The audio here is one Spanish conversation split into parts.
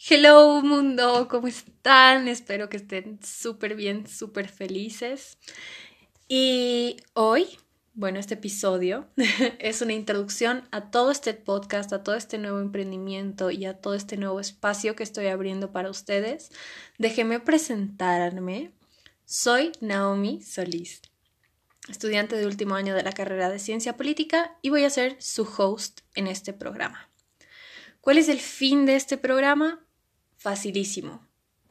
Hello mundo, ¿cómo están? Espero que estén súper bien, súper felices. Y hoy, bueno, este episodio es una introducción a todo este podcast, a todo este nuevo emprendimiento y a todo este nuevo espacio que estoy abriendo para ustedes. Déjenme presentarme. Soy Naomi Solís, estudiante de último año de la carrera de Ciencia Política y voy a ser su host en este programa. ¿Cuál es el fin de este programa? Facilísimo.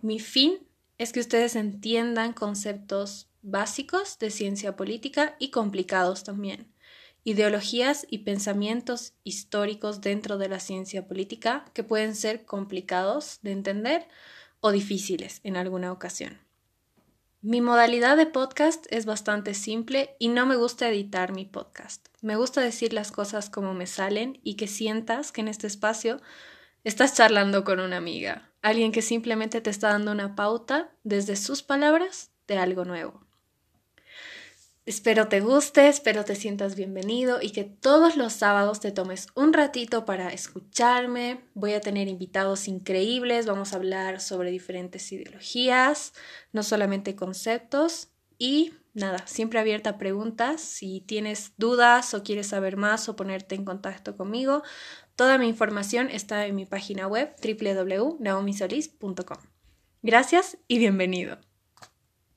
Mi fin es que ustedes entiendan conceptos básicos de ciencia política y complicados también, ideologías y pensamientos históricos dentro de la ciencia política que pueden ser complicados de entender o difíciles en alguna ocasión. Mi modalidad de podcast es bastante simple y no me gusta editar mi podcast. Me gusta decir las cosas como me salen y que sientas que en este espacio estás charlando con una amiga, alguien que simplemente te está dando una pauta desde sus palabras de algo nuevo. Espero te guste, espero te sientas bienvenido y que todos los sábados te tomes un ratito para escucharme. Voy a tener invitados increíbles, vamos a hablar sobre diferentes ideologías, no solamente conceptos y nada, siempre abierta a preguntas. Si tienes dudas o quieres saber más o ponerte en contacto conmigo, Toda mi información está en mi página web www.naomisolis.com. Gracias y bienvenido.